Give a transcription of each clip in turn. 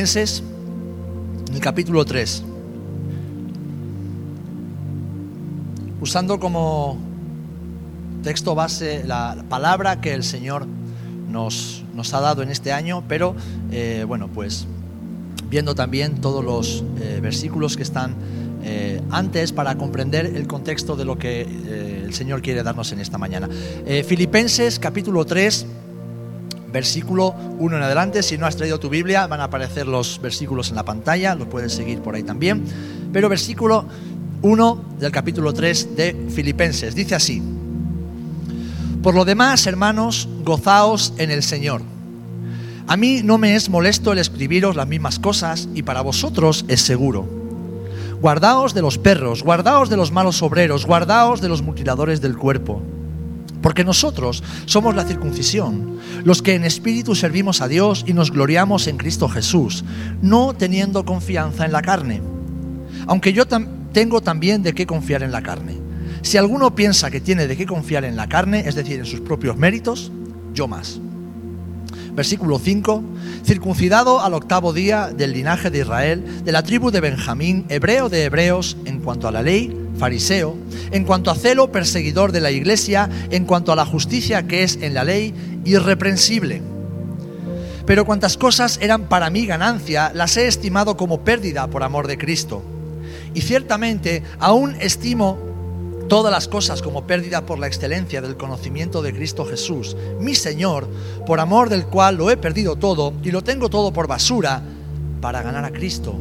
Filipenses, en el capítulo 3, usando como texto base la palabra que el Señor nos, nos ha dado en este año, pero eh, bueno, pues viendo también todos los eh, versículos que están eh, antes para comprender el contexto de lo que el Señor quiere darnos en esta mañana. Filipenses capítulo 3, versículo 1 en adelante. Si no has traído tu Biblia, van a aparecer los versículos en la pantalla, los puedes seguir por ahí también. Pero versículo 1 del capítulo 3 de Filipenses dice así. Por lo demás, hermanos, gozaos en el Señor. A mí no me es molesto el escribiros las mismas cosas y para vosotros es seguro. Guardaos de los perros, guardaos de los malos obreros, guardaos de los mutiladores del cuerpo. Porque nosotros somos la circuncisión, los que en espíritu servimos a Dios y nos gloriamos en Cristo Jesús, no teniendo confianza en la carne. Aunque yo tengo también de qué confiar en la carne. Si alguno piensa que tiene de qué confiar en la carne, es decir, en sus propios méritos, yo más. Versículo 5, circuncidado al octavo día del linaje de Israel, de la tribu de Benjamín, hebreo de hebreos, en cuanto a la ley, en cuanto a celo, perseguidor de la iglesia, en cuanto a la justicia que es en la ley, irreprensible. Pero cuantas cosas eran para mí ganancia, las he estimado como pérdida por amor de Cristo. Y ciertamente aún estimo todas las cosas como pérdida por la excelencia del conocimiento de Cristo Jesús, mi Señor, por amor del cual lo he perdido todo y lo tengo todo por basura para ganar a Cristo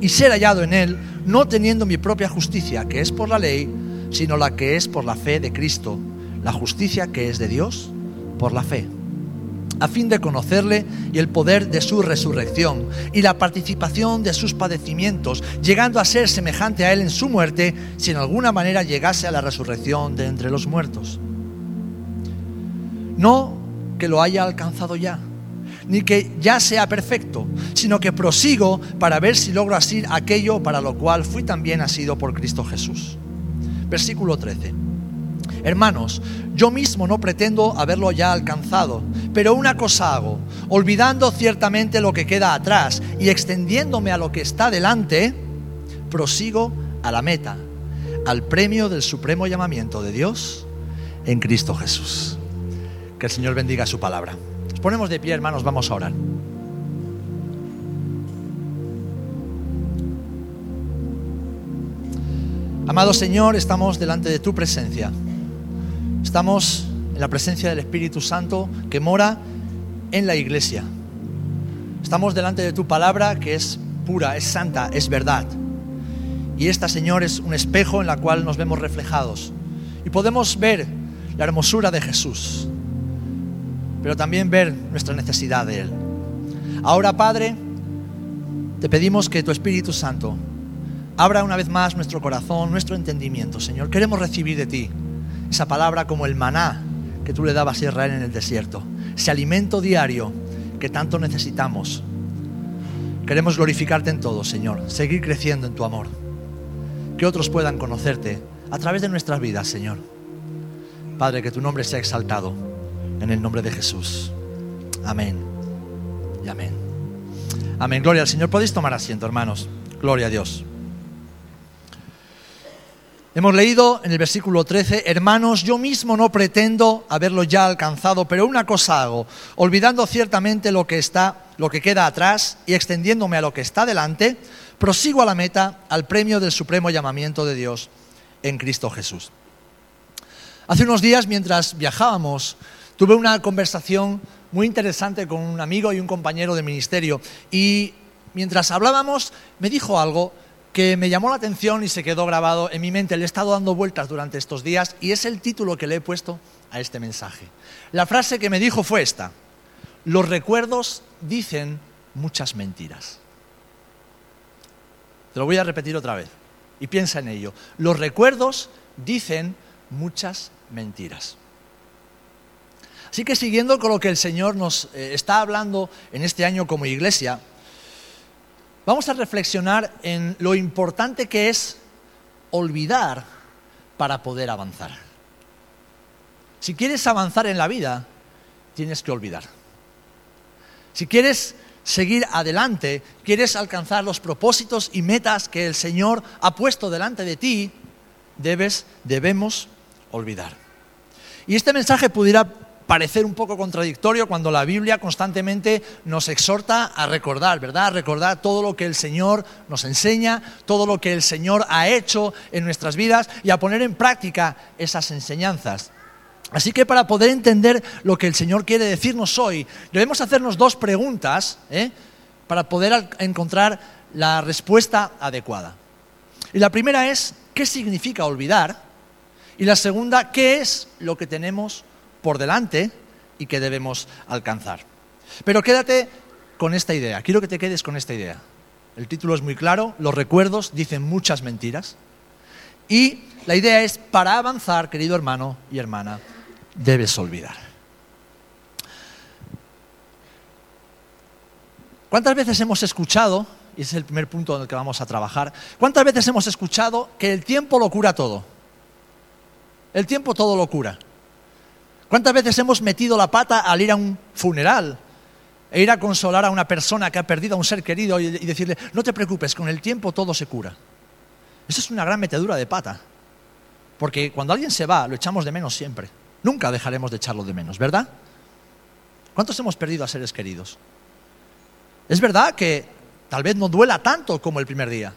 y ser hallado en Él, no teniendo mi propia justicia, que es por la ley, sino la que es por la fe de Cristo, la justicia que es de Dios por la fe a fin de conocerle y el poder de su resurrección y la participación de sus padecimientos, llegando a ser semejante a él en su muerte, si en alguna manera llegase a la resurrección de entre los muertos. No que lo haya alcanzado ya, ni que ya sea perfecto, sino que prosigo para ver si logro asir aquello para lo cual fui también asido por Cristo Jesús. Versículo 13. Hermanos, yo mismo no pretendo haberlo ya alcanzado, pero una cosa hago, olvidando ciertamente lo que queda atrás y extendiéndome a lo que está delante, prosigo a la meta, al premio del supremo llamamiento de Dios en Cristo Jesús. Que el Señor bendiga su palabra. Nos ponemos de pie, hermanos, vamos a orar. Amado Señor, estamos delante de tu presencia. Estamos en la presencia del Espíritu Santo que mora en la iglesia. Estamos delante de tu palabra que es pura, es santa, es verdad. Y esta, Señor, es un espejo en la cual nos vemos reflejados. Y podemos ver la hermosura de Jesús, pero también ver nuestra necesidad de Él. Ahora, Padre, te pedimos que tu Espíritu Santo abra una vez más nuestro corazón, nuestro entendimiento, Señor. Queremos recibir de ti esa palabra como el maná que tú le dabas a Israel en el desierto, ese alimento diario que tanto necesitamos. Queremos glorificarte en todo, Señor, seguir creciendo en tu amor, que otros puedan conocerte a través de nuestras vidas, Señor. Padre, que tu nombre sea exaltado en el nombre de Jesús. Amén y amén. Amén. Gloria al Señor. Podéis tomar asiento, hermanos. Gloria a Dios. Hemos leído en el versículo 13, hermanos, yo mismo no pretendo haberlo ya alcanzado, pero una cosa hago, olvidando ciertamente lo que está, lo que queda atrás y extendiéndome a lo que está delante, prosigo a la meta, al premio del supremo llamamiento de Dios en Cristo Jesús. Hace unos días, mientras viajábamos, tuve una conversación muy interesante con un amigo y un compañero de ministerio y mientras hablábamos me dijo algo que me llamó la atención y se quedó grabado en mi mente. Le he estado dando vueltas durante estos días y es el título que le he puesto a este mensaje. La frase que me dijo fue esta. Los recuerdos dicen muchas mentiras. Te lo voy a repetir otra vez y piensa en ello. Los recuerdos dicen muchas mentiras. Así que siguiendo con lo que el Señor nos eh, está hablando en este año como iglesia, Vamos a reflexionar en lo importante que es olvidar para poder avanzar. Si quieres avanzar en la vida, tienes que olvidar. Si quieres seguir adelante, quieres alcanzar los propósitos y metas que el Señor ha puesto delante de ti, debes, debemos olvidar. Y este mensaje pudiera parecer un poco contradictorio cuando la Biblia constantemente nos exhorta a recordar, ¿verdad? A recordar todo lo que el Señor nos enseña, todo lo que el Señor ha hecho en nuestras vidas y a poner en práctica esas enseñanzas. Así que para poder entender lo que el Señor quiere decirnos hoy, debemos hacernos dos preguntas ¿eh? para poder encontrar la respuesta adecuada. Y la primera es, ¿qué significa olvidar? Y la segunda, ¿qué es lo que tenemos por delante y que debemos alcanzar? Pero quédate con esta idea, quiero que te quedes con esta idea. El título es muy claro, los recuerdos dicen muchas mentiras. Y la idea es, para avanzar, querido hermano y hermana, debes olvidar. ¿Cuántas veces hemos escuchado, y es el primer punto en el que vamos a trabajar, cuántas veces hemos escuchado que el tiempo lo cura todo? El tiempo todo lo cura. ¿Cuántas veces hemos metido la pata al ir a un funeral e ir a consolar a una persona que ha perdido a un ser querido y decirle, no te preocupes, con el tiempo todo se cura? Eso es una gran metedura de pata, porque cuando alguien se va, lo echamos de menos siempre. Nunca dejaremos de echarlo de menos, ¿verdad? ¿Cuántos hemos perdido a seres queridos? Es verdad que tal vez no duela tanto como el primer día,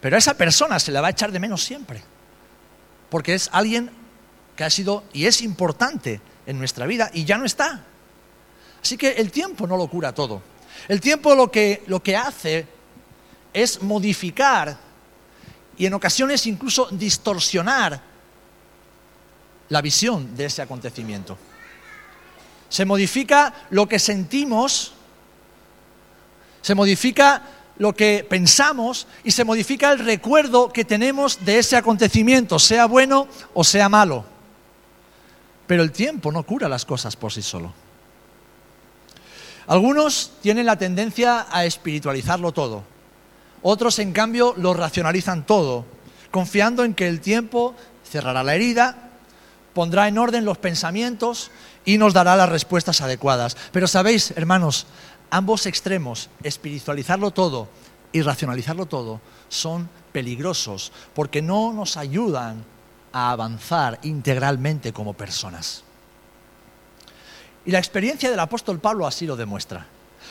pero a esa persona se le va a echar de menos siempre, porque es alguien que ha sido y es importante en nuestra vida y ya no está. Así que el tiempo no lo cura todo. El tiempo lo que, lo que hace es modificar y en ocasiones incluso distorsionar la visión de ese acontecimiento. Se modifica lo que sentimos, se modifica lo que pensamos y se modifica el recuerdo que tenemos de ese acontecimiento, sea bueno o sea malo. Pero el tiempo no cura las cosas por sí solo. Algunos tienen la tendencia a espiritualizarlo todo. Otros, en cambio, lo racionalizan todo, confiando en que el tiempo cerrará la herida pondrá en orden los pensamientos y nos dará las respuestas adecuadas. Pero sabéis, hermanos, ambos extremos, espiritualizarlo todo y racionalizarlo todo, son peligrosos porque no nos ayudan a avanzar integralmente como personas. Y la experiencia del apóstol Pablo así lo demuestra.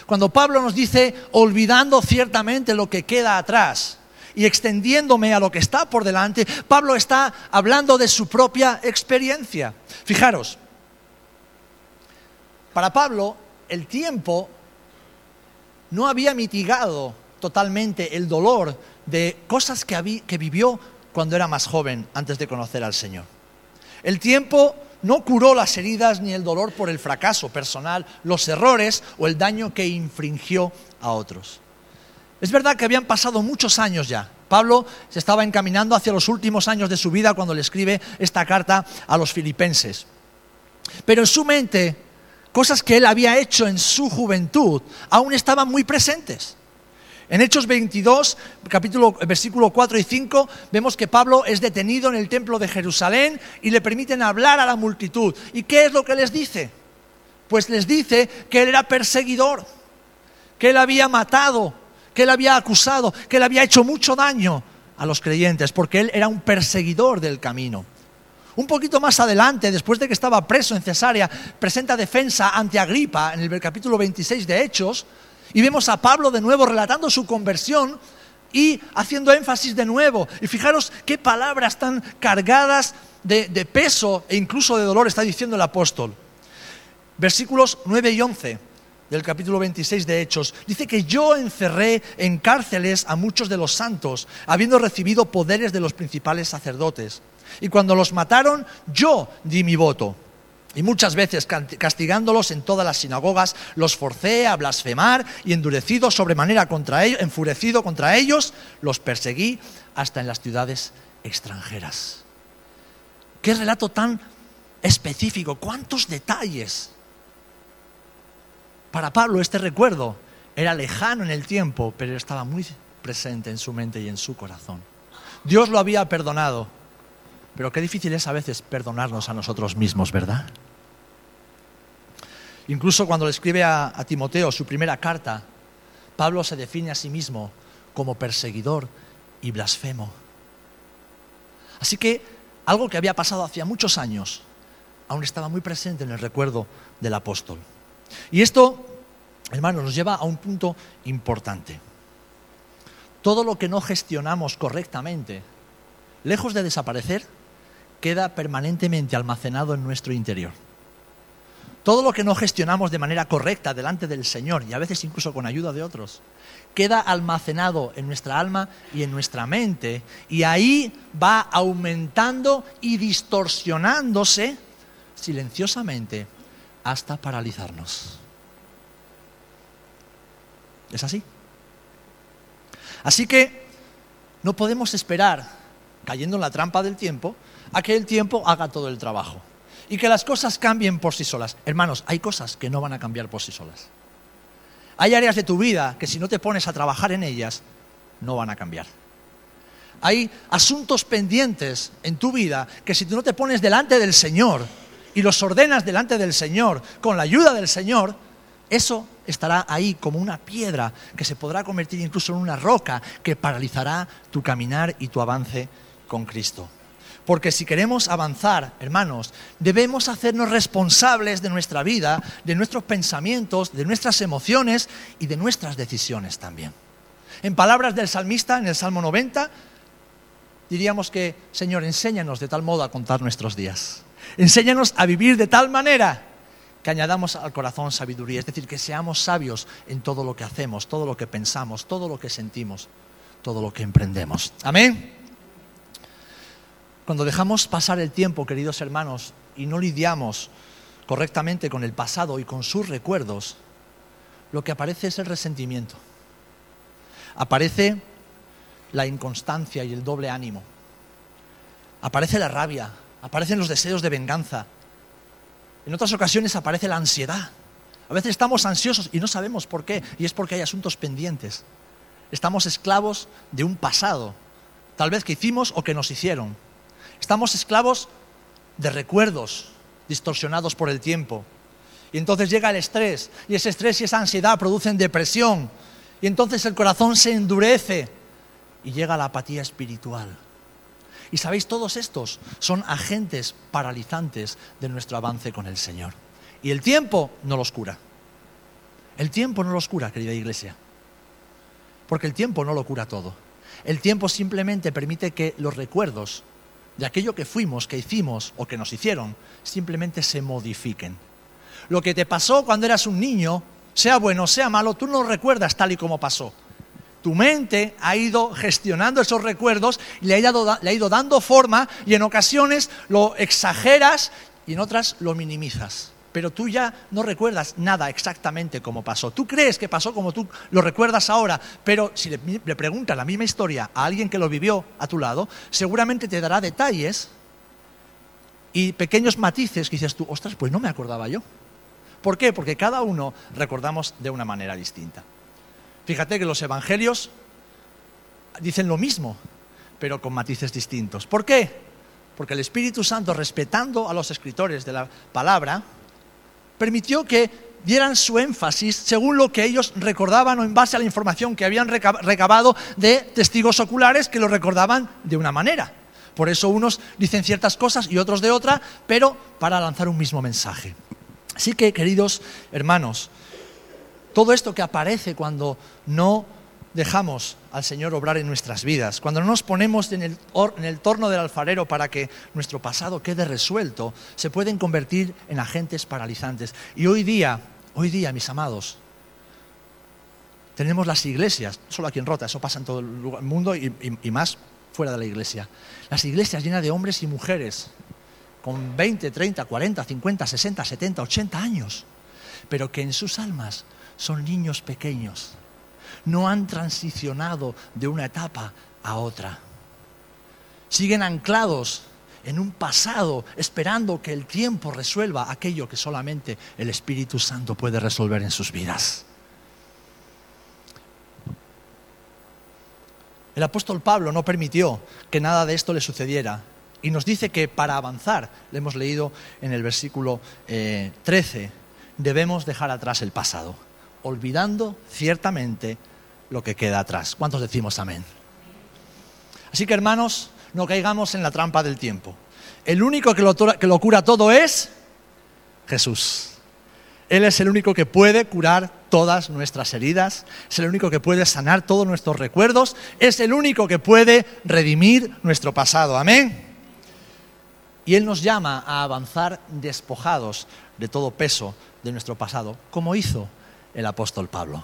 Cuando Pablo nos dice, olvidando ciertamente lo que queda atrás, y extendiéndome a lo que está por delante, Pablo está hablando de su propia experiencia. Fijaros, para Pablo el tiempo no había mitigado totalmente el dolor de cosas que, que vivió cuando era más joven, antes de conocer al Señor. El tiempo no curó las heridas ni el dolor por el fracaso personal, los errores o el daño que infringió a otros. Es verdad que habían pasado muchos años ya. Pablo se estaba encaminando hacia los últimos años de su vida cuando le escribe esta carta a los filipenses. Pero en su mente, cosas que él había hecho en su juventud aún estaban muy presentes. En Hechos 22, capítulo, versículo 4 y 5, vemos que Pablo es detenido en el templo de Jerusalén y le permiten hablar a la multitud. ¿Y qué es lo que les dice? Pues les dice que él era perseguidor, que él había matado que él había acusado, que él había hecho mucho daño a los creyentes, porque él era un perseguidor del camino. Un poquito más adelante, después de que estaba preso en Cesarea, presenta defensa ante Agripa en el capítulo 26 de Hechos, y vemos a Pablo de nuevo relatando su conversión y haciendo énfasis de nuevo. Y fijaros qué palabras tan cargadas de, peso e incluso de dolor está diciendo el apóstol. Versículos 9 y 11 del capítulo 26 de Hechos, dice que yo encerré en cárceles a muchos de los santos, habiendo recibido poderes de los principales sacerdotes. Y cuando los mataron, yo di mi voto. Y muchas veces castigándolos en todas las sinagogas, los forcé a blasfemar y endurecido sobremanera contra ellos, enfurecido contra ellos, los perseguí hasta en las ciudades extranjeras. Qué relato tan específico, cuántos detalles para Pablo este recuerdo era lejano en el tiempo, pero estaba muy presente en su mente y en su corazón. Dios lo había perdonado, pero qué difícil es a veces perdonarnos a nosotros mismos, ¿verdad? Incluso cuando le escribe a, Timoteo su primera carta, Pablo se define a sí mismo como perseguidor y blasfemo. Así que algo que había pasado hacía muchos años aún estaba muy presente en el recuerdo del apóstol. Y esto, hermanos, nos lleva a un punto importante. Todo lo que no gestionamos correctamente, lejos de desaparecer, queda permanentemente almacenado en nuestro interior. Todo lo que no gestionamos de manera correcta delante del Señor y a veces incluso con ayuda de otros, queda almacenado en nuestra alma y en nuestra mente y ahí va aumentando y distorsionándose silenciosamente hasta paralizarnos. ¿Es así? Así que no podemos esperar, cayendo en la trampa del tiempo, a que el tiempo haga todo el trabajo y que las cosas cambien por sí solas. Hermanos, hay cosas que no van a cambiar por sí solas. Hay áreas de tu vida que si no te pones a trabajar en ellas, no van a cambiar. Hay asuntos pendientes en tu vida que si tú no te pones delante del Señor y los ordenas delante del Señor con la ayuda del Señor, eso estará ahí como una piedra que se podrá convertir incluso en una roca que paralizará tu caminar y tu avance con Cristo. Porque si queremos avanzar, hermanos, debemos hacernos responsables de nuestra vida, de nuestros pensamientos, de nuestras emociones y de nuestras decisiones también. En palabras del salmista, en el Salmo 90, diríamos que, Señor, enséñanos de tal modo a contar nuestros días. Enséñanos a vivir de tal manera que añadamos al corazón sabiduría, es decir, que seamos sabios en todo lo que hacemos, todo lo que pensamos, todo lo que sentimos, todo lo que emprendemos. Amén. Cuando dejamos pasar el tiempo, queridos hermanos, y no lidiamos correctamente con el pasado y con sus recuerdos, lo que aparece es el resentimiento. Aparece la inconstancia y el doble ánimo. Aparece la rabia, aparecen los deseos de venganza. En otras ocasiones aparece la ansiedad. A veces estamos ansiosos y no sabemos por qué, y es porque hay asuntos pendientes. Estamos esclavos de un pasado, tal vez que hicimos o que nos hicieron. Estamos esclavos de recuerdos distorsionados por el tiempo. Y entonces llega el estrés, y ese estrés y esa ansiedad producen depresión, y entonces el corazón se endurece y llega la apatía espiritual. Y sabéis, todos estos son agentes paralizantes de nuestro avance con el Señor. Y el tiempo no los cura. El tiempo no los cura, querida iglesia. Porque el tiempo no lo cura todo. El tiempo simplemente permite que los recuerdos de aquello que fuimos, que hicimos o que nos hicieron, simplemente se modifiquen. Lo que te pasó cuando eras un niño, sea bueno, sea malo, tú no recuerdas tal y como pasó. Tu mente ha ido gestionando esos recuerdos y le ha, le ha ido dando forma y en ocasiones lo exageras y en otras lo minimizas pero tú ya no recuerdas nada exactamente como pasó. Tú crees que pasó como tú lo recuerdas ahora, pero si le, preguntas la misma historia a alguien que lo vivió a tu lado, seguramente te dará detalles y pequeños matices que dices tú, ostras, pues no me acordaba yo. ¿Por qué? Porque cada uno recordamos de una manera distinta. Fíjate que los evangelios dicen lo mismo, pero con matices distintos. ¿Por qué? Porque el Espíritu Santo, respetando a los escritores de la palabra, permitió que dieran su énfasis según lo que ellos recordaban o en base a la información que habían recabado de testigos oculares que lo recordaban de una manera. Por eso unos dicen ciertas cosas y otros de otra, pero para lanzar un mismo mensaje. Así que, queridos hermanos, todo esto que aparece cuando no dejamos al Señor obrar en nuestras vidas, cuando no nos ponemos en el, torno del alfarero para que nuestro pasado quede resuelto, se pueden convertir en agentes paralizantes. Y hoy día, hoy día, mis amados, tenemos las iglesias, solo aquí en Rota, eso pasa en todo el mundo y, y más fuera de la iglesia, las iglesias llenas de hombres y mujeres con 20, 30, 40, 50, 60, 70, 80 años, pero que en sus almas son niños pequeños no han transicionado de una etapa a otra. Siguen anclados en un pasado, esperando que el tiempo resuelva aquello que solamente el Espíritu Santo puede resolver en sus vidas. El apóstol Pablo no permitió que nada de esto le sucediera y nos dice que para avanzar, le hemos leído en el versículo 13, eh, debemos dejar atrás el pasado, olvidando ciertamente lo que queda atrás. ¿Cuántos decimos amén? Así que hermanos, no caigamos en la trampa del tiempo. El único que lo, que lo cura todo es Jesús. Él es el único que puede curar todas nuestras heridas, es el único que puede sanar todos nuestros recuerdos, es el único que puede redimir nuestro pasado. Amén. Y Él nos llama a avanzar despojados de todo peso de nuestro pasado, como hizo el apóstol Pablo.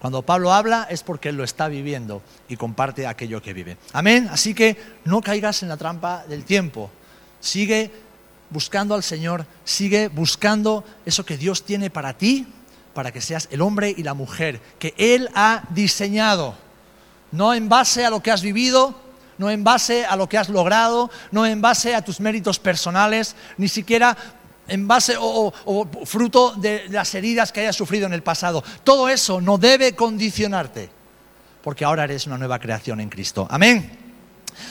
Cuando Pablo habla es porque él lo está viviendo y comparte aquello que vive. Amén. Así que no caigas en la trampa del tiempo. Sigue buscando al Señor, sigue buscando eso que Dios tiene para ti, para que seas el hombre y la mujer que Él ha diseñado. No en base a lo que has vivido, no en base a lo que has logrado, no en base a tus méritos personales, ni siquiera en base o, fruto de las heridas que hayas sufrido en el pasado. Todo eso no debe condicionarte, porque ahora eres una nueva creación en Cristo. Amén.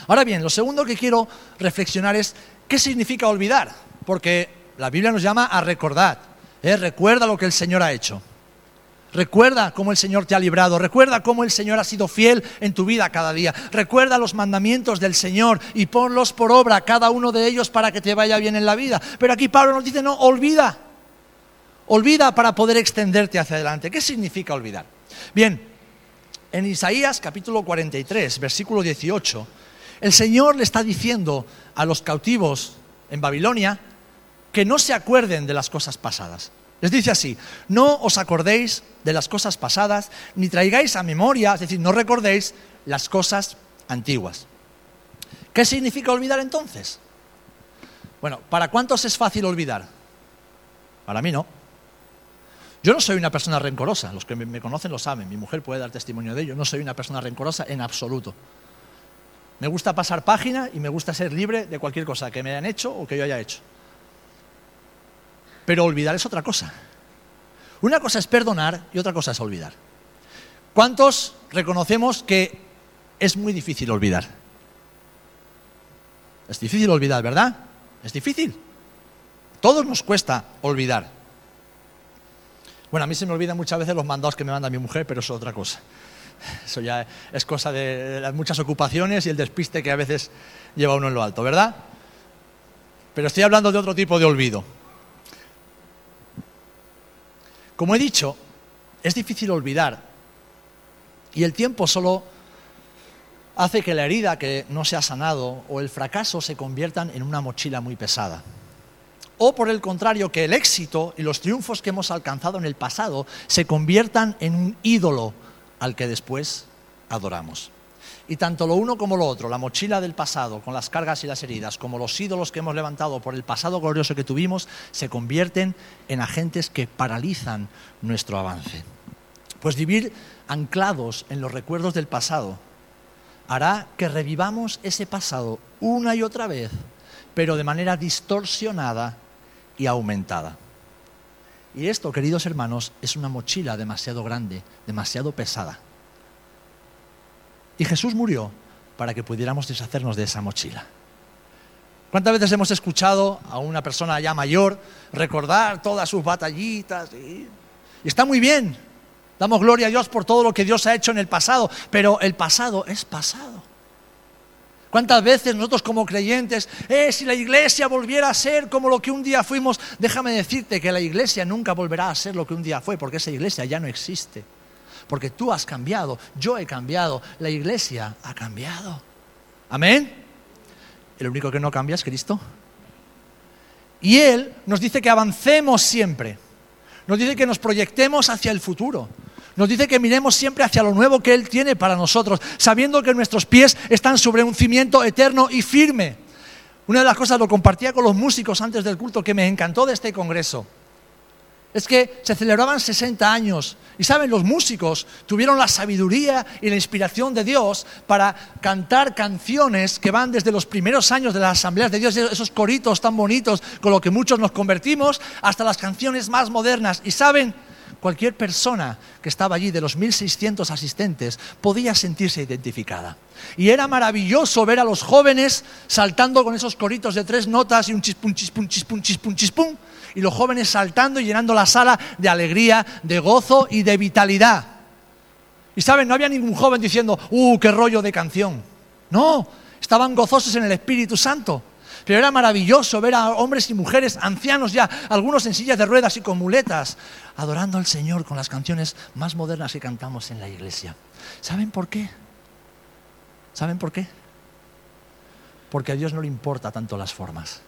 Ahora bien, lo segundo que quiero reflexionar es qué significa olvidar, porque la Biblia nos llama a recordar. ¿eh? Recuerda lo que el Señor ha hecho. Recuerda cómo el Señor te ha librado. Recuerda cómo el Señor ha sido fiel en tu vida cada día. Recuerda los mandamientos del Señor y ponlos por obra, cada uno de ellos, para que te vaya bien en la vida. Pero aquí Pablo nos dice, no, olvida. Olvida para poder extenderte hacia adelante. ¿Qué significa olvidar? Bien, en Isaías capítulo 43, versículo 18, el Señor le está diciendo a los cautivos en Babilonia que no se acuerden de las cosas pasadas. Les dice así, no os acordéis de las cosas pasadas, ni traigáis a memoria, es decir, no recordéis las cosas antiguas. ¿Qué significa olvidar entonces? Bueno, ¿para cuántos es fácil olvidar? Para mí no. Yo no soy una persona rencorosa, los que me conocen lo saben, mi mujer puede dar testimonio de ello, no soy una persona rencorosa en absoluto. Me gusta pasar página y me gusta ser libre de cualquier cosa que me hayan hecho o que yo haya hecho. Pero olvidar es otra cosa. Una cosa es perdonar y otra cosa es olvidar. ¿Cuántos reconocemos que es muy difícil olvidar? Es difícil olvidar, ¿verdad? Es difícil. Todos nos cuesta olvidar. Bueno, a mí se me olvidan muchas veces los mandados que me manda mi mujer, pero eso es otra cosa. Eso ya es cosa de las muchas ocupaciones y el despiste que a veces lleva uno en lo alto, ¿verdad? Pero estoy hablando de otro tipo de olvido. Como he dicho, es difícil olvidar y el tiempo solo hace que la herida que no se ha sanado o el fracaso se conviertan en una mochila muy pesada. O por el contrario, que el éxito y los triunfos que hemos alcanzado en el pasado se conviertan en un ídolo al que después adoramos. Y tanto lo uno como lo otro, la mochila del pasado con las cargas y las heridas, como los ídolos que hemos levantado por el pasado glorioso que tuvimos, se convierten en agentes que paralizan nuestro avance. Pues vivir anclados en los recuerdos del pasado hará que revivamos ese pasado una y otra vez, pero de manera distorsionada y aumentada. Y esto, queridos hermanos, es una mochila demasiado grande, demasiado pesada. Y Jesús murió para que pudiéramos deshacernos de esa mochila. ¿Cuántas veces hemos escuchado a una persona ya mayor recordar todas sus batallitas? Y, está muy bien. Damos gloria a Dios por todo lo que Dios ha hecho en el pasado, pero el pasado es pasado. ¿Cuántas veces nosotros como creyentes, eh, si la iglesia volviera a ser como lo que un día fuimos, déjame decirte que la iglesia nunca volverá a ser lo que un día fue, porque esa iglesia ya no existe. Porque tú has cambiado, yo he cambiado, la iglesia ha cambiado. Amén. El único que no cambia es Cristo. Y Él nos dice que avancemos siempre. Nos dice que nos proyectemos hacia el futuro. Nos dice que miremos siempre hacia lo nuevo que Él tiene para nosotros, sabiendo que nuestros pies están sobre un cimiento eterno y firme. Una de las cosas lo compartía con los músicos antes del culto que me encantó de este congreso. Es que se celebraban 60 años y saben, los músicos tuvieron la sabiduría y la inspiración de Dios para cantar canciones que van desde los primeros años de las asambleas de Dios, esos coritos tan bonitos con los que muchos nos convertimos, hasta las canciones más modernas. Y saben, cualquier persona que estaba allí, de los 1.600 asistentes, podía sentirse identificada. Y era maravilloso ver a los jóvenes saltando con esos coritos de tres notas y un chispum, chispum, chispum, chispum, chispum, y los jóvenes saltando y llenando la sala de alegría, de gozo y de vitalidad. Y saben, no había ningún joven diciendo, ¡uh, qué rollo de canción! No, estaban gozosos en el Espíritu Santo. Pero era maravilloso ver a hombres y mujeres, ancianos ya, algunos en sillas de ruedas y con muletas, adorando al Señor con las canciones más modernas que cantamos en la iglesia. ¿Saben por qué? ¿Saben por qué? Porque a Dios no le importa tanto las formas,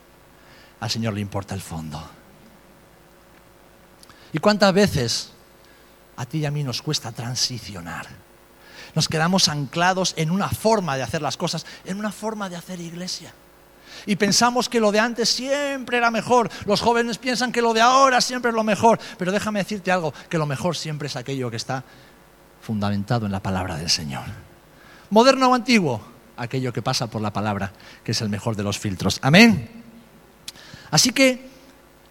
al Señor le importa el fondo. ¿Y cuántas veces a ti y a mí nos cuesta transicionar? Nos quedamos anclados en una forma de hacer las cosas, en una forma de hacer iglesia. Y pensamos que lo de antes siempre era mejor. Los jóvenes piensan que lo de ahora siempre es lo mejor. Pero déjame decirte algo, que lo mejor siempre es aquello que está fundamentado en la palabra del Señor. Moderno o antiguo, aquello que pasa por la palabra, que es el mejor de los filtros. Amén. Así que,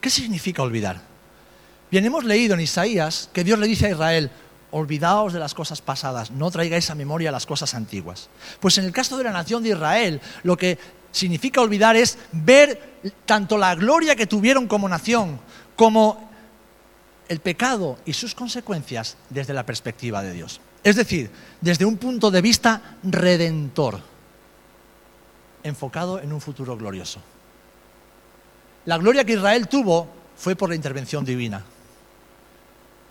¿qué significa olvidar? Bien, hemos leído en Isaías que Dios le dice a Israel, olvidaos de las cosas pasadas, no traigáis a memoria las cosas antiguas. Pues en el caso de la nación de Israel, lo que significa olvidar es ver tanto la gloria que tuvieron como nación, como el pecado y sus consecuencias desde la perspectiva de Dios. Es decir, desde un punto de vista redentor, enfocado en un futuro glorioso. La gloria que Israel tuvo fue por la intervención divina.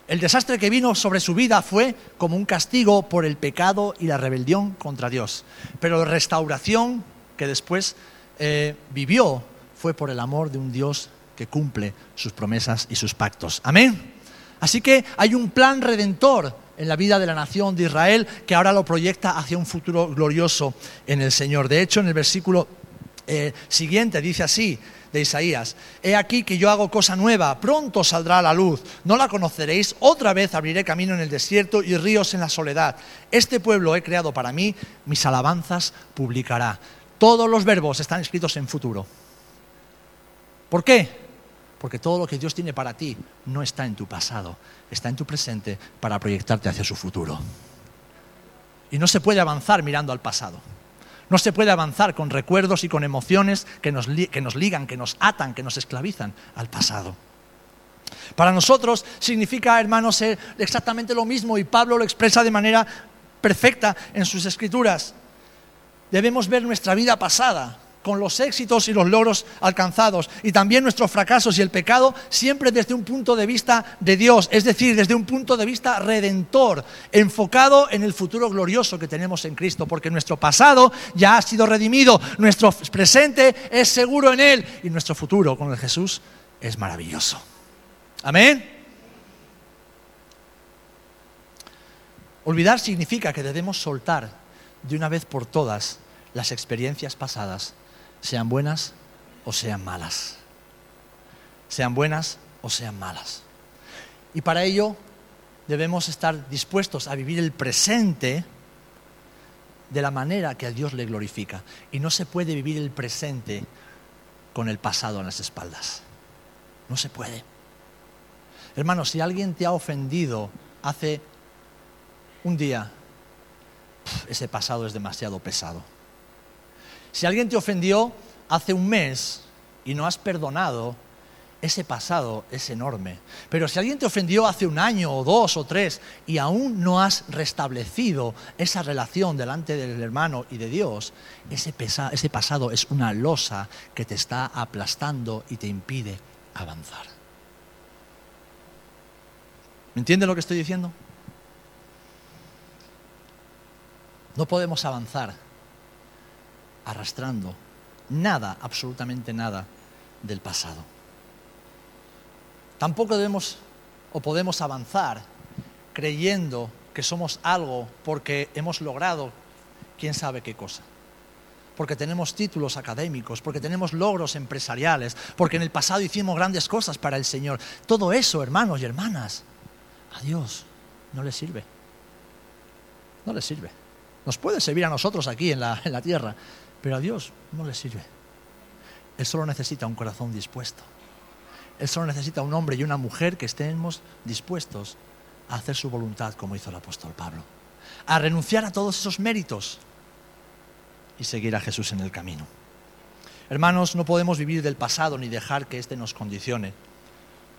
El desastre que vino sobre su vida fue como un castigo por el pecado y la rebelión contra Dios. Pero la restauración que después eh, vivió fue por el amor de un Dios que cumple sus promesas y sus pactos. Amén. Así que hay un plan redentor en la vida de la nación de Israel que ahora lo proyecta hacia un futuro glorioso en el Señor. De hecho, en el versículo eh, siguiente dice así, de Isaías, he aquí que yo hago cosa nueva, pronto saldrá a la luz, no la conoceréis, otra vez abriré camino en el desierto y ríos en la soledad. Este pueblo he creado para mí, mis alabanzas publicará. Todos los verbos están escritos en futuro. ¿Por qué? Porque todo lo que Dios tiene para ti no está en tu pasado, está en tu presente para proyectarte hacia su futuro. Y no se puede avanzar mirando al pasado. No se puede avanzar con recuerdos y con emociones que nos, que nos ligan, que nos atan, que nos esclavizan al pasado. Para nosotros significa, hermanos, ser exactamente lo mismo y Pablo lo expresa de manera perfecta en sus escrituras. Debemos ver nuestra vida pasada con los éxitos y los logros alcanzados y también nuestros fracasos y el pecado siempre desde un punto de vista de Dios, es decir, desde un punto de vista redentor, enfocado en el futuro glorioso que tenemos en Cristo, porque nuestro pasado ya ha sido redimido, nuestro presente es seguro en Él y nuestro futuro con el Jesús es maravilloso. Amén. Olvidar significa que debemos soltar de una vez por todas las experiencias pasadas sean buenas o sean malas. Sean buenas o sean malas. Y para ello debemos estar dispuestos a vivir el presente de la manera que a Dios le glorifica. Y no se puede vivir el presente con el pasado en las espaldas. No se puede. Hermano, si alguien te ha ofendido hace un día, ese pasado es demasiado pesado. Si alguien te ofendió hace un mes y no has perdonado, ese pasado es enorme. Pero si alguien te ofendió hace un año o dos o tres y aún no has restablecido esa relación delante del hermano y de Dios, ese, ese pasado es una losa que te está aplastando y te impide avanzar. ¿Me entiende lo que estoy diciendo? No podemos avanzar arrastrando nada, absolutamente nada del pasado. Tampoco debemos o podemos avanzar creyendo que somos algo porque hemos logrado quién sabe qué cosa. Porque tenemos títulos académicos, porque tenemos logros empresariales, porque en el pasado hicimos grandes cosas para el Señor. Todo eso, hermanos y hermanas, a Dios no le sirve. No le sirve. Nos puede servir a nosotros aquí en la, en la tierra, pero a Dios no le sirve. Él solo necesita un corazón dispuesto. Él solo necesita un hombre y una mujer que estemos dispuestos a hacer su voluntad como hizo el apóstol Pablo. A renunciar a todos esos méritos y seguir a Jesús en el camino. Hermanos, no podemos vivir del pasado ni dejar que éste nos condicione.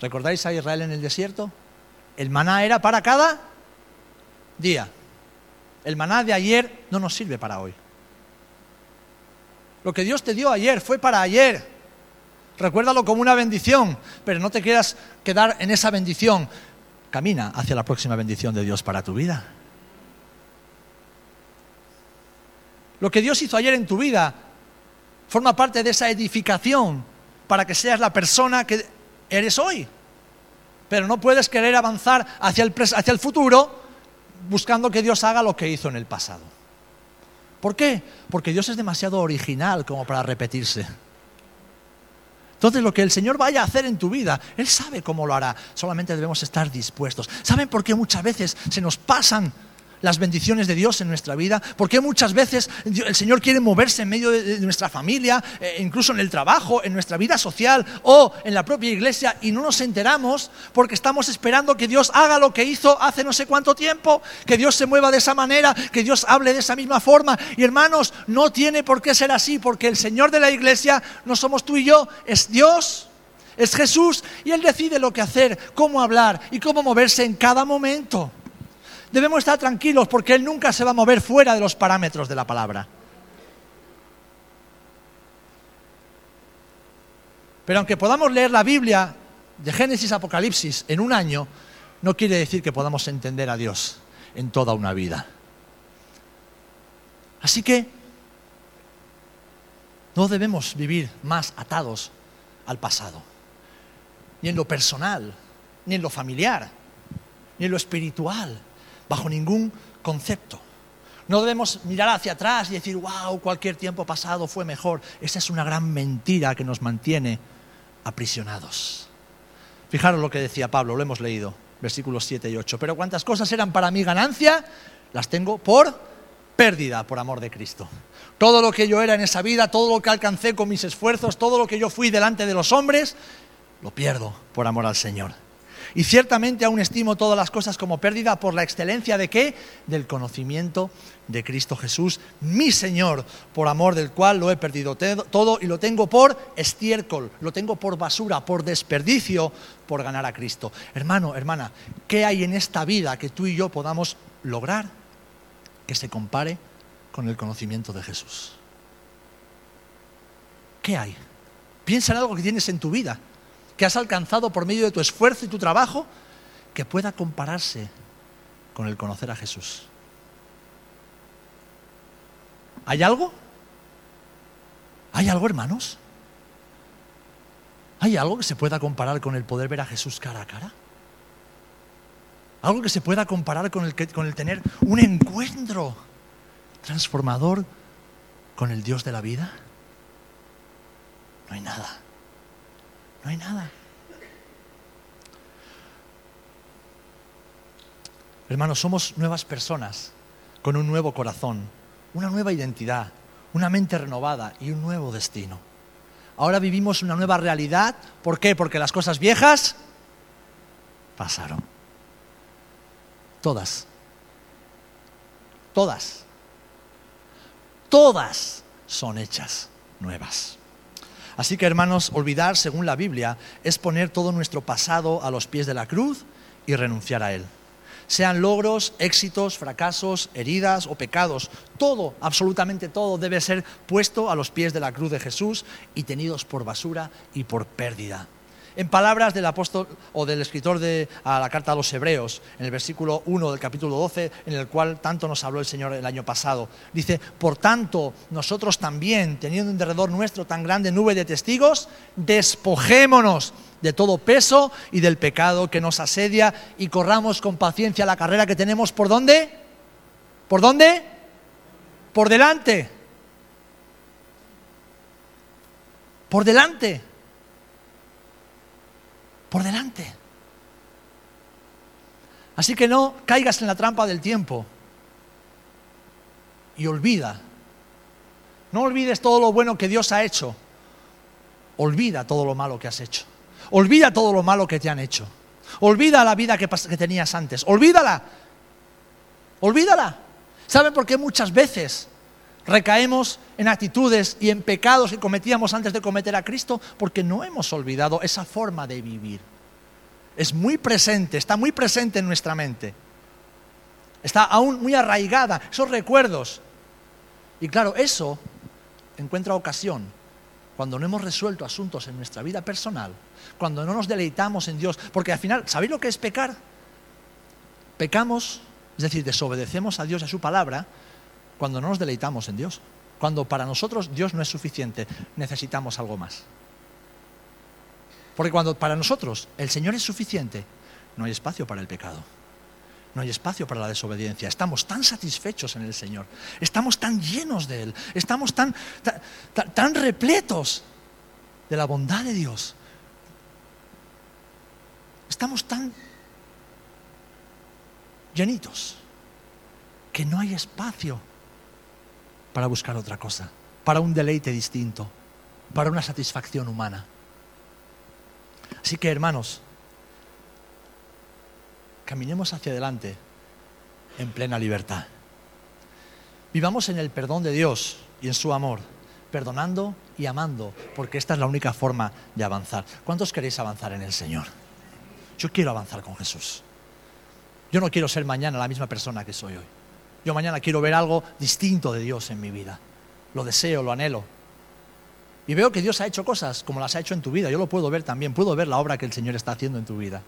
¿Recordáis a Israel en el desierto? El maná era para cada día. El maná de ayer no nos sirve para hoy. Lo que Dios te dio ayer fue para ayer. Recuérdalo como una bendición, pero no te quieras quedar en esa bendición. Camina hacia la próxima bendición de Dios para tu vida. Lo que Dios hizo ayer en tu vida forma parte de esa edificación para que seas la persona que eres hoy. Pero no puedes querer avanzar hacia el, hacia el futuro buscando que Dios haga lo que hizo en el pasado. ¿Por qué? Porque Dios es demasiado original como para repetirse. Entonces lo que el Señor vaya a hacer en tu vida, Él sabe cómo lo hará. Solamente debemos estar dispuestos. ¿Saben por qué muchas veces se nos pasan las bendiciones de Dios en nuestra vida, porque muchas veces el Señor quiere moverse en medio de nuestra familia, eh, incluso en el trabajo, en nuestra vida social o en la propia iglesia y no nos enteramos porque estamos esperando que Dios haga lo que hizo hace no sé cuánto tiempo, que Dios se mueva de esa manera, que Dios hable de esa misma forma. Y hermanos, no tiene por qué ser así, porque el Señor de la iglesia no somos tú y yo, es Dios. Es Jesús y Él decide lo que hacer, cómo hablar y cómo moverse en cada momento debemos estar tranquilos porque Él nunca se va a mover fuera de los parámetros de la palabra. Pero aunque podamos leer la Biblia de Génesis a Apocalipsis en un año, no quiere decir que podamos entender a Dios en toda una vida. Así que no debemos vivir más atados al pasado, ni en lo personal, ni en lo familiar, ni en lo espiritual, bajo ningún concepto. No debemos mirar hacia atrás y decir, wow, cualquier tiempo pasado fue mejor. Esa es una gran mentira que nos mantiene aprisionados. Fijaros lo que decía Pablo, lo hemos leído, versículos 7 y 8. Pero cuántas cosas eran para mí ganancia, las tengo por pérdida por amor de Cristo. Todo lo que yo era en esa vida, todo lo que alcancé con mis esfuerzos, todo lo que yo fui delante de los hombres, lo pierdo por amor al Señor. Y ciertamente aún estimo todas las cosas como pérdida por la excelencia de qué? Del conocimiento de Cristo Jesús, mi Señor, por amor del cual lo he perdido todo y lo tengo por estiércol, lo tengo por basura, por desperdicio, por ganar a Cristo. Hermano, hermana, ¿qué hay en esta vida que tú y yo podamos lograr que se compare con el conocimiento de Jesús? ¿Qué hay? Piensa en algo que tienes en tu vida que has alcanzado por medio de tu esfuerzo y tu trabajo que pueda compararse con el conocer a Jesús. ¿Hay algo? ¿Hay algo, hermanos? ¿Hay algo que se pueda comparar con el poder ver a Jesús cara a cara? ¿Algo que se pueda comparar con el, con el tener un encuentro transformador con el Dios de la vida? No hay nada. No hay nada. Hermanos, somos nuevas personas con un nuevo corazón, una nueva identidad, una mente renovada y un nuevo destino. Ahora vivimos una nueva realidad. ¿Por qué? Porque las cosas viejas pasaron. Todas. Todas. Todas son hechas nuevas. Así que hermanos, olvidar, según la Biblia, es poner todo nuestro pasado a los pies de la cruz y renunciar a él. Sean logros, éxitos, fracasos, heridas o pecados, todo, absolutamente todo debe ser puesto a los pies de la cruz de Jesús y tenidos por basura y por pérdida. En palabras del apóstol o del escritor de a la carta a los Hebreos, en el versículo 1 del capítulo 12, en el cual tanto nos habló el Señor el año pasado, dice, por tanto, nosotros también, teniendo en derredor nuestro tan grande nube de testigos, despojémonos de todo peso y del pecado que nos asedia y corramos con paciencia la carrera que tenemos por dónde? ¿Por dónde? Por delante. Por delante por delante. Así que no caigas en la trampa del tiempo y olvida. No olvides todo lo bueno que Dios ha hecho. Olvida todo lo malo que has hecho. Olvida todo lo malo que te han hecho. Olvida la vida que, que tenías antes. Olvídala. Olvídala. ¿Saben por qué muchas veces recaemos en actitudes y en pecados que cometíamos antes de cometer a Cristo? Porque no hemos olvidado esa forma de vivir. Es muy presente, está muy presente en nuestra mente. Está aún muy arraigada, esos recuerdos. Y claro, eso encuentra ocasión cuando no hemos resuelto asuntos en nuestra vida personal, cuando no nos deleitamos en Dios, porque al final, ¿sabéis lo que es pecar? Pecamos, es decir, desobedecemos a Dios y a su palabra cuando no nos deleitamos en Dios, cuando para nosotros Dios no es suficiente, necesitamos algo más. Porque cuando para nosotros el Señor es suficiente, no hay espacio para el pecado. No hay espacio para la desobediencia. Estamos tan satisfechos en el Señor. Estamos tan llenos de Él. Estamos tan, tan, repletos de la bondad de Dios. Estamos tan llenitos que no hay espacio para buscar otra cosa, para un deleite distinto, para una satisfacción humana. Así que hermanos, caminemos hacia adelante en plena libertad. Vivamos en el perdón de Dios y en su amor, perdonando y amando, porque esta es la única forma de avanzar. ¿Cuántos queréis avanzar en el Señor? Yo quiero avanzar con Jesús. Yo no quiero ser mañana la misma persona que soy hoy. Yo mañana quiero ver algo distinto de Dios en mi vida. Lo deseo, lo anhelo. Y veo que Dios ha hecho cosas como las ha hecho en tu vida. Yo lo puedo ver también. Puedo ver la obra que el Señor está haciendo en tu vida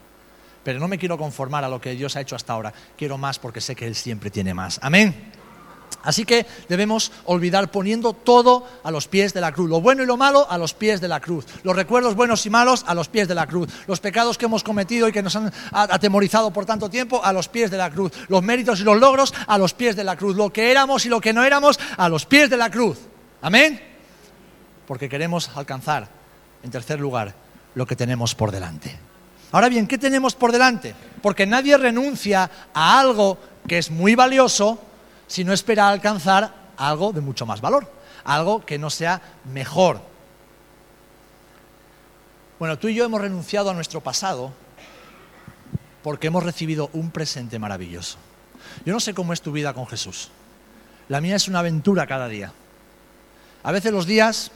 pero no me quiero conformar a lo que Dios ha hecho hasta ahora. Quiero más porque sé que Él siempre tiene más. Amén. Así que debemos olvidar poniendo todo a los pies de la cruz. Lo bueno y lo malo a los pies de la cruz. Los recuerdos buenos y malos a los pies de la cruz. Los pecados que hemos cometido y que nos han atemorizado por tanto tiempo a los pies de la cruz. Los méritos y los logros a los pies de la cruz. Lo que éramos y lo que no éramos a los pies de la cruz. Amén. Porque queremos alcanzar, en tercer lugar, lo que tenemos por delante. Ahora bien, ¿qué tenemos por delante? Porque nadie renuncia a algo que es muy valioso si no espera alcanzar algo de mucho más valor, algo que no sea mejor. Bueno, tú y yo hemos renunciado a nuestro pasado porque hemos recibido un presente maravilloso. Yo no sé cómo es tu vida con Jesús. La mía es una aventura cada día. A veces los días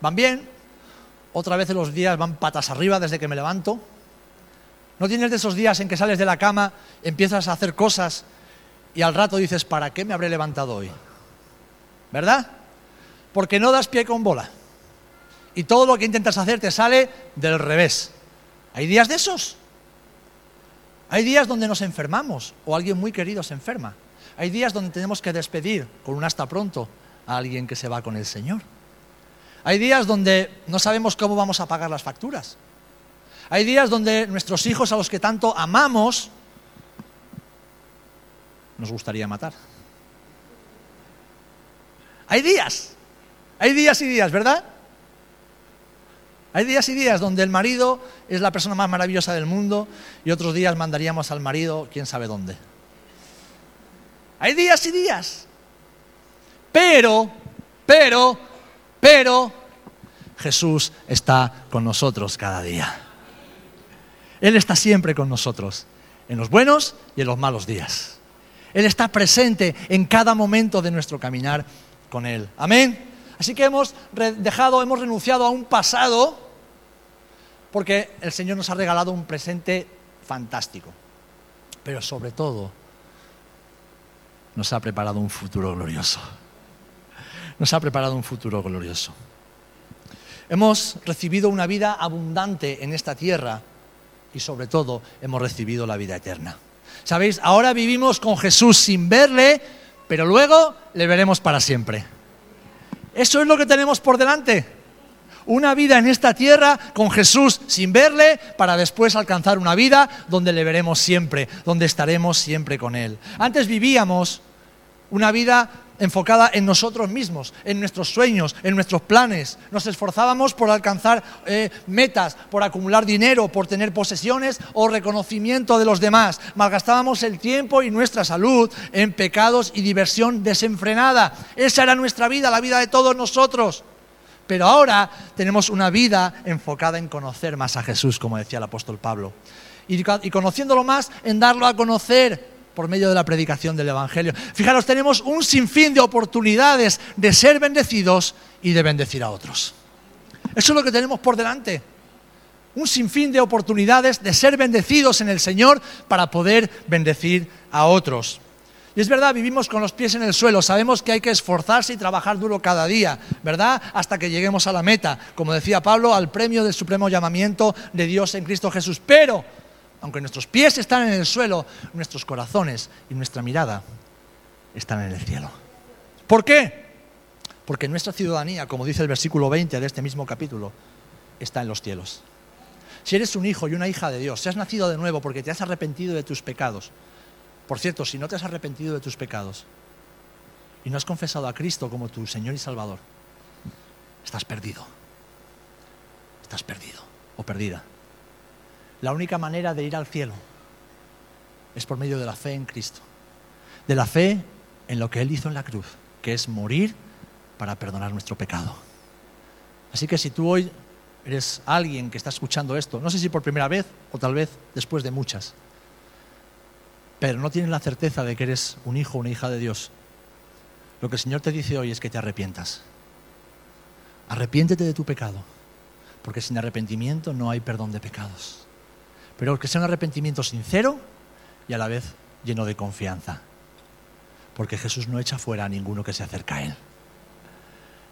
van bien, otras veces los días van patas arriba desde que me levanto, ¿No tienes de esos días en que sales de la cama, empiezas a hacer cosas y al rato dices, ¿para qué me habré levantado hoy? ¿Verdad? Porque no das pie con bola. Y todo lo que intentas hacer te sale del revés. ¿Hay días de esos? Hay días donde nos enfermamos o alguien muy querido se enferma. Hay días donde tenemos que despedir con un hasta pronto a alguien que se va con el Señor. Hay días donde no sabemos cómo vamos a pagar las facturas. Hay días donde nuestros hijos a los que tanto amamos nos gustaría matar. Hay días, hay días y días, ¿verdad? Hay días y días donde el marido es la persona más maravillosa del mundo y otros días mandaríamos al marido quién sabe dónde. Hay días y días. Pero, pero, pero, Jesús está con nosotros cada día. Él está siempre con nosotros, en los buenos y en los malos días. Él está presente en cada momento de nuestro caminar con Él. Amén. Así que hemos dejado, hemos renunciado a un pasado porque el Señor nos ha regalado un presente fantástico. Pero sobre todo, nos ha preparado un futuro glorioso. Nos ha preparado un futuro glorioso. Hemos recibido una vida abundante en esta tierra y sobre todo hemos recibido la vida eterna. ¿Sabéis? Ahora vivimos con Jesús sin verle, pero luego le veremos para siempre. Eso es lo que tenemos por delante. Una vida en esta tierra con Jesús sin verle para después alcanzar una vida donde le veremos siempre, donde estaremos siempre con Él. Antes vivíamos una vida enfocada en nosotros mismos, en nuestros sueños, en nuestros planes. Nos esforzábamos por alcanzar eh, metas, por acumular dinero, por tener posesiones o reconocimiento de los demás. Malgastábamos el tiempo y nuestra salud en pecados y diversión desenfrenada. Esa era nuestra vida, la vida de todos nosotros. Pero ahora tenemos una vida enfocada en conocer más a Jesús, como decía el apóstol Pablo. Y, y conociéndolo más, en darlo a conocer por medio de la predicación del Evangelio. Fijaros, tenemos un sinfín de oportunidades de ser bendecidos y de bendecir a otros. Eso es lo que tenemos por delante. Un sinfín de oportunidades de ser bendecidos en el Señor para poder bendecir a otros. Y es verdad, vivimos con los pies en el suelo, sabemos que hay que esforzarse y trabajar duro cada día, ¿verdad? Hasta que lleguemos a la meta, como decía Pablo, al premio del supremo llamamiento de Dios en Cristo Jesús. Pero, aunque nuestros pies están en el suelo, nuestros corazones y nuestra mirada están en el cielo. ¿Por qué? Porque nuestra ciudadanía, como dice el versículo 20 de este mismo capítulo, está en los cielos. Si eres un hijo y una hija de Dios, si has nacido de nuevo porque te has arrepentido de tus pecados, por cierto, si no te has arrepentido de tus pecados y no has confesado a Cristo como tu Señor y Salvador, estás perdido. Estás perdido o perdida. La única manera de ir al cielo es por medio de la fe en Cristo. De la fe en lo que Él hizo en la cruz, que es morir para perdonar nuestro pecado. Así que si tú hoy eres alguien que está escuchando esto, no sé si por primera vez o tal vez después de muchas, pero no tienes la certeza de que eres un hijo o una hija de Dios, lo que el Señor te dice hoy es que te arrepientas. Arrepiéntete de tu pecado, porque sin arrepentimiento no hay perdón de pecados. Pero que sea un arrepentimiento sincero y a la vez lleno de confianza, porque Jesús no echa fuera a ninguno que se acerca a Él.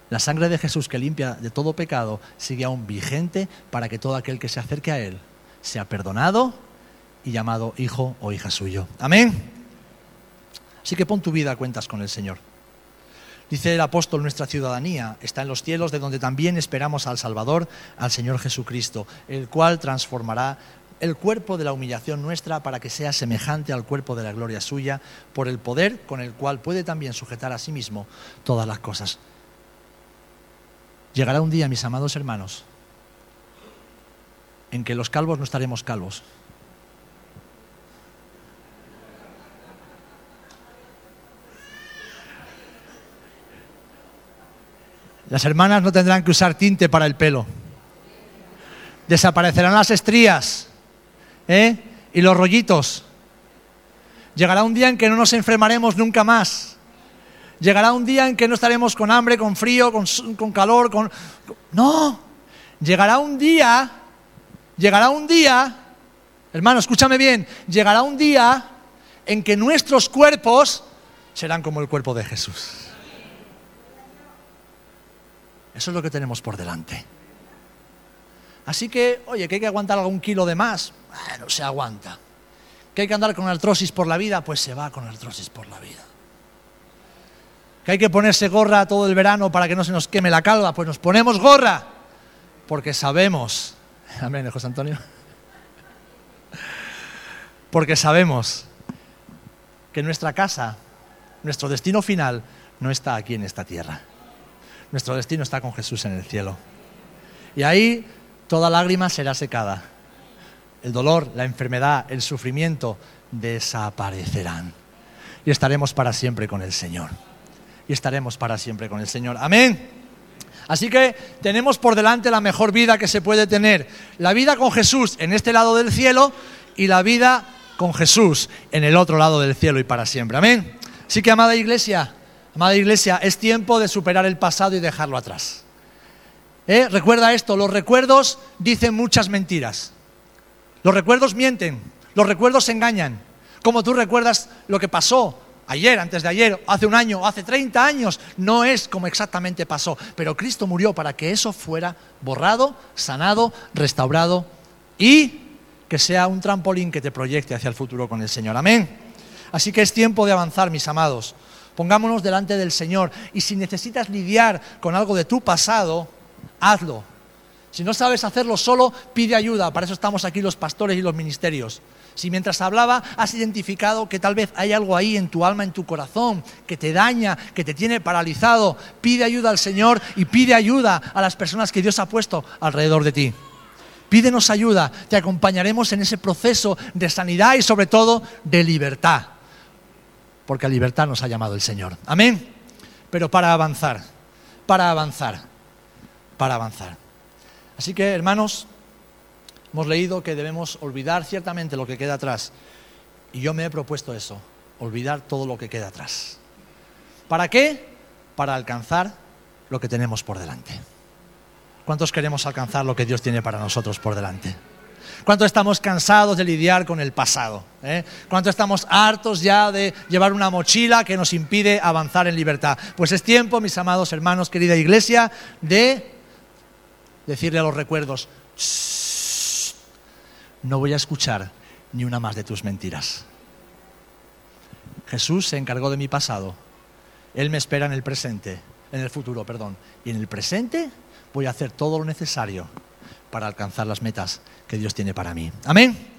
La sangre de Jesús que limpia de todo pecado sigue aún vigente para que todo aquel que se acerque a Él sea perdonado y llamado hijo o hija suyo. Amén. Así que pon tu vida a cuentas con el Señor. Dice el apóstol, nuestra ciudadanía está en los cielos, de donde también esperamos al Salvador, al Señor Jesucristo, el cual transformará el cuerpo de la humillación nuestra para que sea semejante al cuerpo de la gloria suya, por el poder con el cual puede también sujetar a sí mismo todas las cosas. Llegará un día, mis amados hermanos, en que los calvos no estaremos calvos, Las hermanas no tendrán que usar tinte para el pelo. Desaparecerán las estrías ¿eh? y los rollitos. Llegará un día en que no nos enfermaremos nunca más. Llegará un día en que no estaremos con hambre, con frío, con, calor, con... No. Llegará un día, llegará un día, hermano, escúchame bien, llegará un día en que nuestros cuerpos serán como el cuerpo de Jesús. Eso es lo que tenemos por delante. Así que, oye, que hay que aguantar algún kilo de más, bueno, se aguanta. Que hay que andar con artrosis por la vida, pues se va con artrosis por la vida. Que hay que ponerse gorra todo el verano para que no se nos queme la calva, pues nos ponemos gorra, porque sabemos, amén, José Antonio, porque sabemos que nuestra casa, nuestro destino final, no está aquí en esta tierra. Nuestro destino está con Jesús en el cielo. Y ahí toda lágrima será secada. El dolor, la enfermedad, el sufrimiento desaparecerán. Y estaremos para siempre con el Señor. Y estaremos para siempre con el Señor. Amén. Así que tenemos por delante la mejor vida que se puede tener. La vida con Jesús en este lado del cielo y la vida con Jesús en el otro lado del cielo y para siempre. Amén. Así que, amada iglesia, Amada iglesia, es tiempo de superar el pasado y dejarlo atrás. ¿Eh? Recuerda esto, los recuerdos dicen muchas mentiras. Los recuerdos mienten, los recuerdos engañan. Como tú recuerdas lo que pasó ayer, antes de ayer, hace un año, hace 30 años, no es como exactamente pasó. Pero Cristo murió para que eso fuera borrado, sanado, restaurado y que sea un trampolín que te proyecte hacia el futuro con el Señor. Amén. Así que es tiempo de avanzar, mis amados. Pongámonos delante del Señor. Y si necesitas lidiar con algo de tu pasado, hazlo. Si no sabes hacerlo solo, pide ayuda. Para eso estamos aquí los pastores y los ministerios. Si mientras hablaba has identificado que tal vez hay algo ahí en tu alma, en tu corazón, que te daña, que te tiene paralizado, pide ayuda al Señor y pide ayuda a las personas que Dios ha puesto alrededor de ti. Pídenos ayuda, te acompañaremos en ese proceso de sanidad y sobre todo de libertad porque a libertad nos ha llamado el Señor. Amén. Pero para avanzar, para avanzar, para avanzar. Así que, hermanos, hemos leído que debemos olvidar ciertamente lo que queda atrás. Y yo me he propuesto eso, olvidar todo lo que queda atrás. ¿Para qué? Para alcanzar lo que tenemos por delante. ¿Cuántos queremos alcanzar lo que Dios tiene para nosotros por delante? ¿Cuánto estamos cansados de lidiar con el pasado? Eh? ¿Cuánto estamos hartos ya de llevar una mochila que nos impide avanzar en libertad? Pues es tiempo, mis amados hermanos, querida iglesia, de decirle a los recuerdos, no voy a escuchar ni una más de tus mentiras. Jesús se encargó de mi pasado. Él me espera en el presente, en el futuro, perdón. Y en el presente voy a hacer todo lo necesario para alcanzar las metas que Dios tiene para mí. Amén.